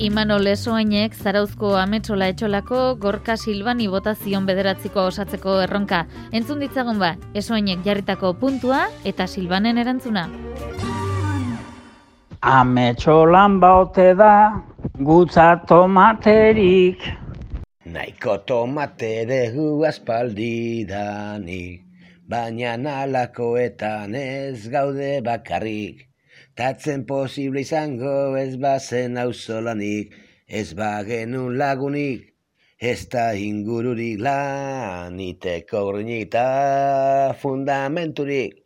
Imanol Esoainek Zarauzko Ametsola Etxolako Gorka Silbani botazion bederatziko osatzeko erronka. Entzun ditzagun ba, Esoainek jarritako puntua eta Silbanen erantzuna. Ametxolan baute da, gutza tomaterik. Naiko tomate dugu aspaldidanik, baina nalakoetan ez gaude bakarrik. Tatzen posible izango ez bazen auzolanik, ez bagenun lagunik, ez da ingururik laniteko grinik eta fundamenturik.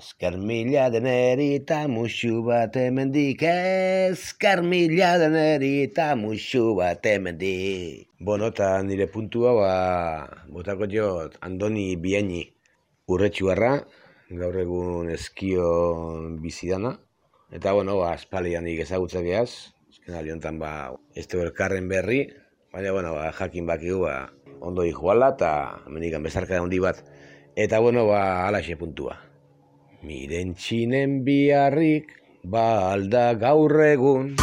Ezkar mila deneri eta musu bat emendik, ezkar mila deneri eta musu bat emendik. Bueno, eta nire puntua, ba, botako jot, Andoni Biaini urretxuarra, gaur egun eskio bizidana. Eta, bueno, ba, espalian nik ezagutzak eaz, ezken aliontan, ba, ez du elkarren berri, baina, bueno, ba, jakin bakigu, ba, ondo joala eta menikan bezarka handi bat. Eta, bueno, ba, alaxe puntua. Miren txinen biharrik, ba alda gaur egun.